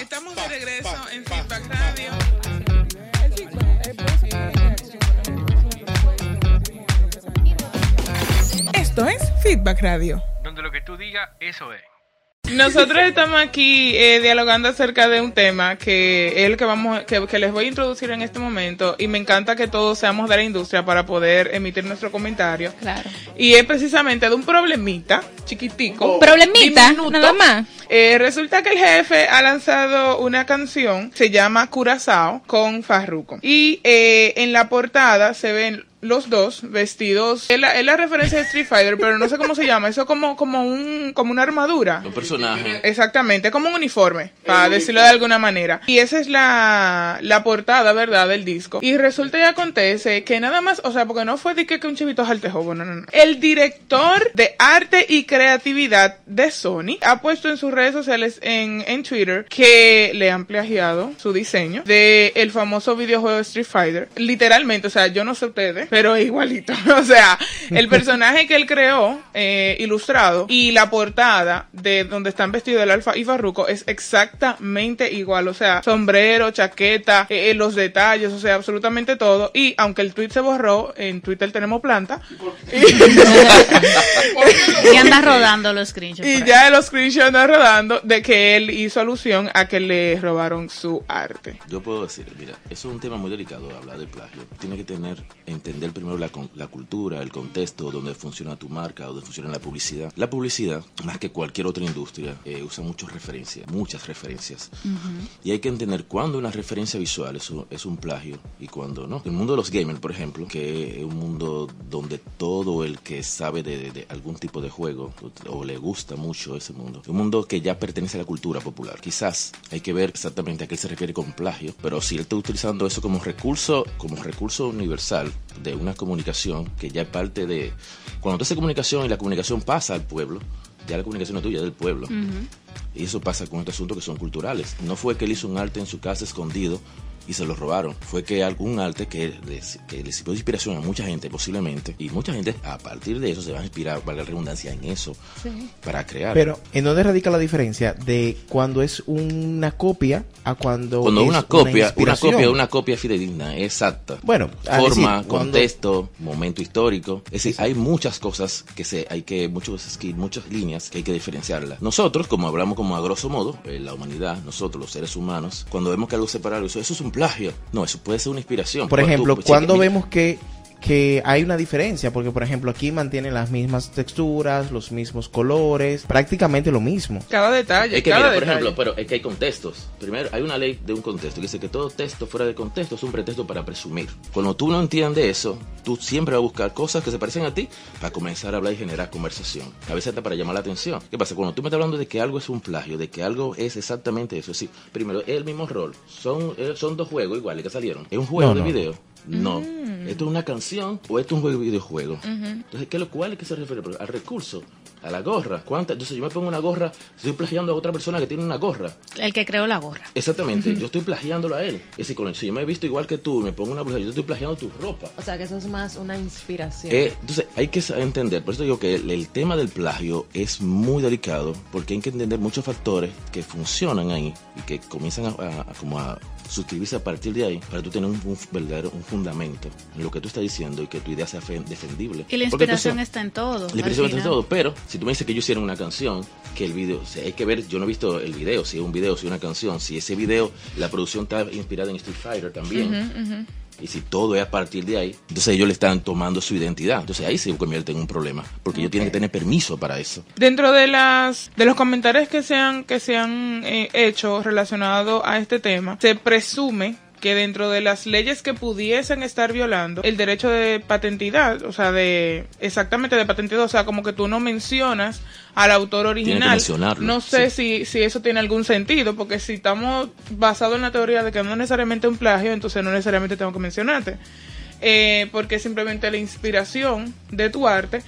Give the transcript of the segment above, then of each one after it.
Estamos de regreso en Feedback Radio. Esto es Feedback Radio. Donde lo que tú digas, eso es. Nosotros estamos aquí eh, dialogando acerca de un tema que es el que vamos que, que les voy a introducir en este momento y me encanta que todos seamos de la industria para poder emitir nuestro comentario. Claro. Y es precisamente de un problemita chiquitico. Un problemita, diminuto. nada más. Eh, resulta que el jefe ha lanzado una canción, se llama Curazao, con Farruko. Y eh, en la portada se ven los dos vestidos, es la, es la referencia de Street Fighter, pero no sé cómo se llama, eso como, como un, como una armadura. Un personaje. Exactamente, como un uniforme, para decirlo de alguna manera. Y esa es la, la portada, ¿verdad?, del disco. Y resulta y acontece que nada más, o sea, porque no fue de que, que un chivito jaltejo, no, no, no. El director de arte y creatividad de Sony ha puesto en sus redes sociales, en, en Twitter, que le han plagiado su diseño de el famoso videojuego Street Fighter. Literalmente, o sea, yo no sé ustedes, pero es igualito. o sea, el personaje que él creó, eh, ilustrado, y la portada de donde están vestidos el Alfa y Farruko es exactamente igual. O sea, sombrero, chaqueta, eh, eh, los detalles, o sea, absolutamente todo. Y aunque el tweet se borró, en Twitter tenemos planta. Y anda rodando los screenshots. Y ya los screenshots andan rodando de que él hizo alusión a que le robaron su arte. Yo puedo decir, mira, eso es un tema muy delicado hablar de plagio. Tiene que tener, entender primero la, la cultura, el contexto, donde funciona tu marca, donde funciona la publicidad. La publicidad, más que cualquier otra industria, eh, usa muchas referencias, muchas referencias. Y hay que entender cuándo una referencia visual es un, es un plagio y cuándo no. El mundo de los gamers, por ejemplo, que es un mundo donde todo el que sabe de, de- de algún tipo de juego o, o le gusta mucho ese mundo, un mundo que ya pertenece a la cultura popular. Quizás hay que ver exactamente a qué se refiere con plagio, pero si él está utilizando eso como recurso, como recurso universal de una comunicación que ya es parte de... Cuando tú haces comunicación y la comunicación pasa al pueblo, ya la comunicación no es tuya, es del pueblo. Y eso pasa con estos asuntos que son culturales. No fue que él hizo un arte en su casa escondido y se lo robaron. Fue que algún arte que les, que les sirvió de inspiración a mucha gente, posiblemente. Y mucha gente, a partir de eso, se va a inspirar, valga la redundancia, en eso para crear. Pero, ¿en dónde radica la diferencia de cuando es una copia a cuando, Cuando es una copia, una inspiración? copia, una copia fidedigna, exacta. Bueno, forma, decir, cuando- contexto, momento histórico. Es decir, hay muchas cosas que se, hay que, muchos skills, muchas líneas que hay que diferenciarlas. Nosotros, como hablamos como a grosso modo, eh, la humanidad, nosotros los seres humanos, cuando vemos que algo se para, eso, eso es un plagio. No, eso puede ser una inspiración. Por ejemplo, tú- cuando vemos que, que hay una diferencia, porque por ejemplo aquí mantienen las mismas texturas, los mismos colores, prácticamente lo mismo. Cada detalle, Es que cada mira, por detalle. ejemplo, pero es que hay contextos. Primero, hay una ley de un contexto que dice que todo texto fuera de contexto es un pretexto para presumir. Cuando tú no entiendes eso, tú siempre vas a buscar cosas que se parecen a ti para comenzar a hablar y generar conversación. A veces hasta para llamar la atención. ¿Qué pasa? Cuando tú me estás hablando de que algo es un plagio, de que algo es exactamente eso, es decir, primero, es el mismo rol. Son, eh, son dos juegos iguales que salieron. ¿Es un juego No, de no. video? No. ¿Esto es una canción o esto es un juego de videojuego? Entonces, ¿qué es lo cual es que se refiere? Al recurso, a la gorra. ¿Cuánta? Entonces, yo me pongo una gorra, estoy plagiando a otra persona que tiene una gorra. El que creó la gorra. Exactamente, yo estoy plagiándolo a él. Es decir, si yo me he visto igual que tú me pongo una blusa, yo estoy plagiando tu ropa. O sea, que eso es más una inspiración. Eh, entonces, hay que entender, por eso digo que el, el tema del plagio es muy delicado, porque hay que entender muchos factores que funcionan ahí y que comienzan a, a- a como a suscribirse a partir de ahí para tú tener un, un verdadero un fundamento en lo que tú estás diciendo y que tu idea sea fe- defendible. Y la inspiración sabes- está en todo. la inspiración está en todo, pero si tú me dices que yo hiciera una canción, que el video, o sea, hay que ver, yo no he visto el video, si es un video, si es una canción, si ese video, la producción está inspirada en Street Fighter también. Y si todo es a partir de ahí, entonces ellos le están tomando su identidad. Entonces ahí se convierte en un problema, porque ellos tienen que tener permiso para eso. Dentro de las de los comentarios que se han que se han eh, hecho relacionados a este tema, se presume que dentro de las leyes que pudiesen estar violando el derecho de patentidad, o sea, de exactamente de patentidad, o sea, como que tú no mencionas al autor original. no sé si si eso tiene algún sentido, porque si estamos basados en la teoría de que no es necesariamente un plagio, entonces no necesariamente tengo que mencionarte. Eh, porque es simplemente la inspiración de tu arte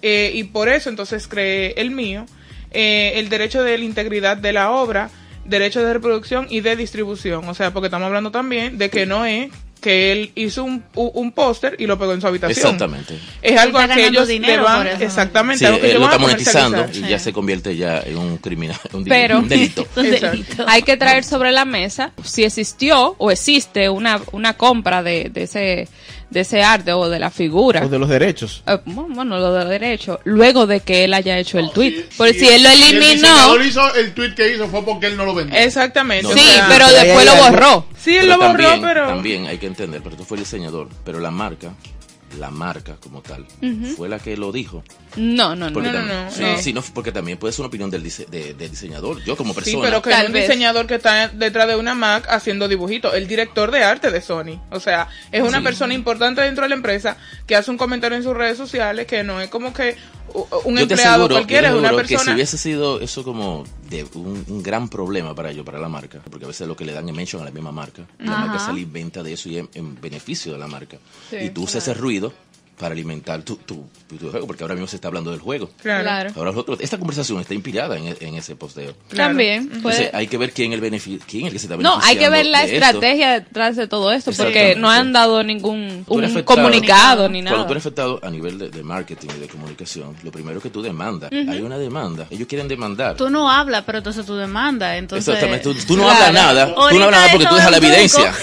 eh, y por eso entonces creé el mío, eh, el derecho de la integridad de la obra, derecho de reproducción y de distribución. O sea, porque estamos hablando también de que no es que él hizo un, un póster y lo pegó en su habitación. Exactamente. Es algo a que ellos le van, exactamente, Sí, algo que él lo está monetizando y ya se convierte ya en un criminal, un, Pero- un delito. Un delito. Hay que traer sobre la mesa si existió o existe una, una compra de, de ese de ese arte o de la figura. O de los derechos. Eh, bueno, lo de derecho, luego de que él haya hecho el tweet. Porque Sí, si él lo El eliminó, diseñador hizo el tweet que hizo fue porque él no lo vendió. Exactamente. No, o sí, sea, pero después lo algo- borró. Sí, él lo borró, también, pero... también hay que entender, pero tú fue el diseñador, pero la marca, la marca como tal, fue la que lo dijo. No, no, no. Porque No, no, también, no, sí, no. sí, no, porque también puede ser una opinión del, dise- de- del diseñador. Yo como Sí, persona, pero que Tal no un vez. diseñador que está detrás de una Mac haciendo dibujitos, el director de arte de Sony. O sea, es una Sí. persona importante dentro de la empresa que hace un comentario en sus redes sociales que no es como que un yo te empleado aseguro, cualquiera, es una aseguro que si persona. hubiese sido eso como de un, un gran problema para ellos, para la marca, porque a veces lo que le dan es mention a la misma marca, la Ajá. marca sale inventa de eso y en, en beneficio de la marca. Sí, y tú usas ese ruido para alimentar tu, tu, tu juego, porque ahora mismo se está hablando del juego. Claro. Claro. Ahora nosotros- esta conversación está inspirada en, en ese posteo. Claro. También. Entonces puede- hay que ver quién, el benefi- quién es el que se está No, hay que ver la beneficiando de esto. estrategia detrás de todo esto, porque no han dado ningún un afectado. comunicado ni Cuando nada. tú eres afectado a nivel de, de marketing y de comunicación, lo primero que tú demandas, hay una demanda, ellos quieren demandar. Tú no hablas, pero entonces tú demandas. Entonces, Exactamente, tú, tú no Claro. hablas nada, tú no Ahorita hablas nada porque tú dejas la evidencia.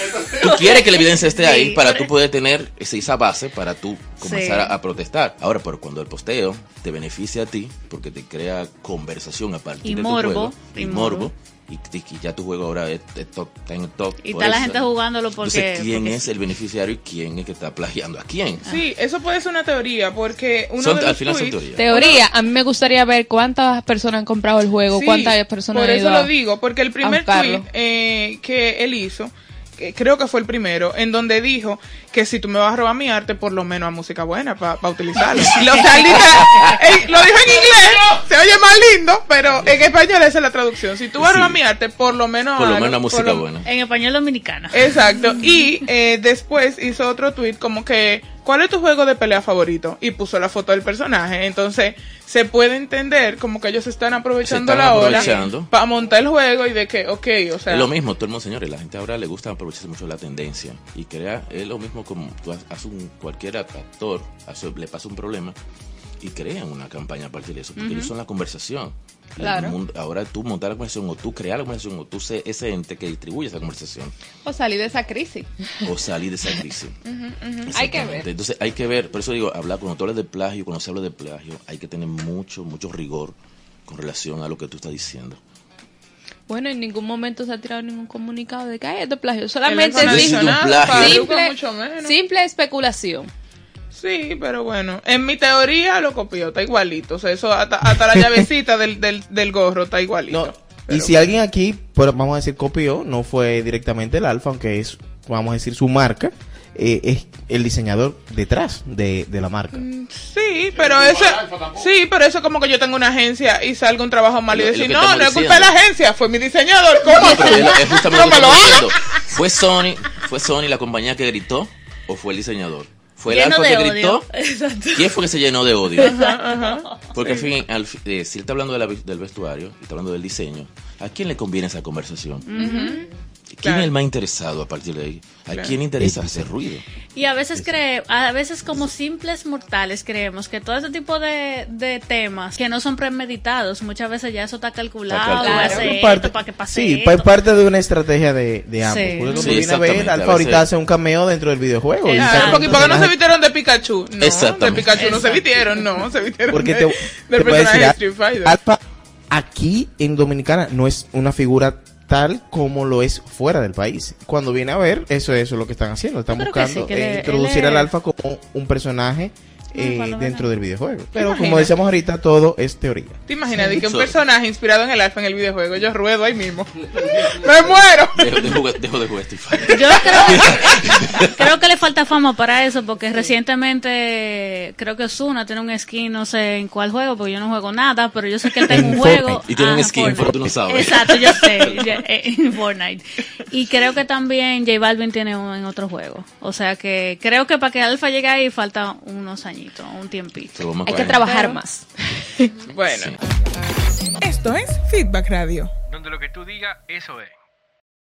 Tú quieres que la evidencia esté ahí Sí, para tú poder tener esa, esa base para tú comenzar Sí. a, a protestar. Ahora, pero cuando el posteo te beneficia a ti, porque te crea conversación a partir Y de morbo, tu juego, y y morbo. morbo, y, y ya tu juego ahora es, es top, está en el top. Y está la eso. gente jugándolo porque- Entonces, ¿quién porque es el beneficiario y quién es que está plagiando a quién? Sí, eso puede ser una teoría porque uno Son- de al final son tweets- teorías. Teoría, a mí me gustaría ver cuántas personas han comprado el juego, Sí, cuántas personas Por han eso ido a- lo digo, porque el primer tweet eh, que él hizo, creo que fue el primero, en donde dijo que si tú me vas a robar mi arte, por lo menos a música buena para utilizarlo. Y lo, o sea, él dice- él lo dijo en inglés, se oye más lindo, pero en español esa es la traducción. Si tú vas a robar Sí. mi arte, por lo menos Por lo menos por música lo- buena. En español dominicano. Exacto. Y eh, después hizo otro tweet como que, ¿cuál es tu juego de pelea favorito? Y puso la foto del personaje. Entonces, se puede entender como que ellos están aprovechando están la ola aprovechando. para montar el juego y de que, ok, o sea... Es lo mismo, todo el mundo, señores, la gente ahora le gusta aprovecharse mucho la tendencia y crea, es lo mismo como tú haces un, cualquier actor, hace- le pasa un problema y crean una campaña a partir de eso, porque ellos son la conversación. Claro. mundo- ahora tú montar la conversación o tú crear la conversación o tú ser ese ente que distribuye esa conversación o salir de esa crisis. o salir de esa crisis. Hay que ver. Entonces hay que ver, por eso digo, hablar cuando tú hablas de plagio, cuando se habla de plagio, hay que tener mucho, mucho rigor con relación a lo que tú estás diciendo. Bueno, en ningún momento se ha tirado ningún comunicado de que hay esto es plagio. Solamente plagio. Simple, simple especulación. Sí, pero bueno, en mi teoría lo copió, está igualito. O sea, eso hasta, hasta la llavecita del, del, del gorro está igualito. No, Pero y si alguien aquí, pues, vamos a decir, copió, no fue directamente el alfa, aunque es, vamos a decir, su marca, eh, es el diseñador detrás de, de la marca. Sí, pero eso, sí, pero eso como que yo tengo una agencia y salga un trabajo mal y decir, no, no es culpa de la agencia, fue mi diseñador, ¿cómo No, pero es, es justamente No lo me que lo hagas. ¿Fue Sony, ¿Fue Sony la compañía que gritó o fue el diseñador? ¿Fue el alfa que odio. gritó? Exacto. ¿Quién fue que se llenó de odio? Porque al fin, eh, si él está hablando de la del vestuario, y está hablando del diseño, ¿a quién le conviene esa conversación? ¿Quién Claro. es el más interesado a partir de ahí? ¿A quién interesa hacer ruido? Y a veces cree, a veces como simples mortales creemos que todo ese tipo de, de temas que no son premeditados, muchas veces ya eso está calculado, Está calculado. hace Es esto parte- para que pase sí, esto. pa- parte de una estrategia de, de ambos. Sí. Porque cuando Sí, viene a ver, Alfa a ahorita hace un cameo dentro del videojuego. y porque ¿por qué no se vistieron de Pikachu? No, de. Pikachu no se vistieron, no, se vistieron Porque de, te, del te personaje decir, de Street Fighter. Alfa aquí en Dominicana no es una figura tal como lo es fuera del país. Cuando viene a ver, eso, eso es lo que están haciendo. Están que buscando sí, que eh, le- introducir al Alfa como un personaje eh, menos. dentro del videojuego. Pero como decíamos ahorita, todo es teoría. ¿Te imaginas de que un So- personaje inspirado en el alfa en el videojuego? Yo ruedo ahí mismo. ¡Me muero! Dejo dejo de jugar. Yo creo, creo que le falta fama para eso, porque recientemente creo que Osuna tiene un skin, no sé en cuál juego, porque yo no juego nada, pero yo sé que él tiene un juego. Y tiene un skin, Fortnite. pero tú no sabes. Exacto, yo sé, eh, en Fortnite. Y creo que también J Balvin tiene uno en otro juego. O sea que creo que para que Alfa llegue ahí falta unos un tiempito. Hay que trabajar más. Bueno, Sí. esto es Feedback Radio. Donde lo que tú digas, eso es.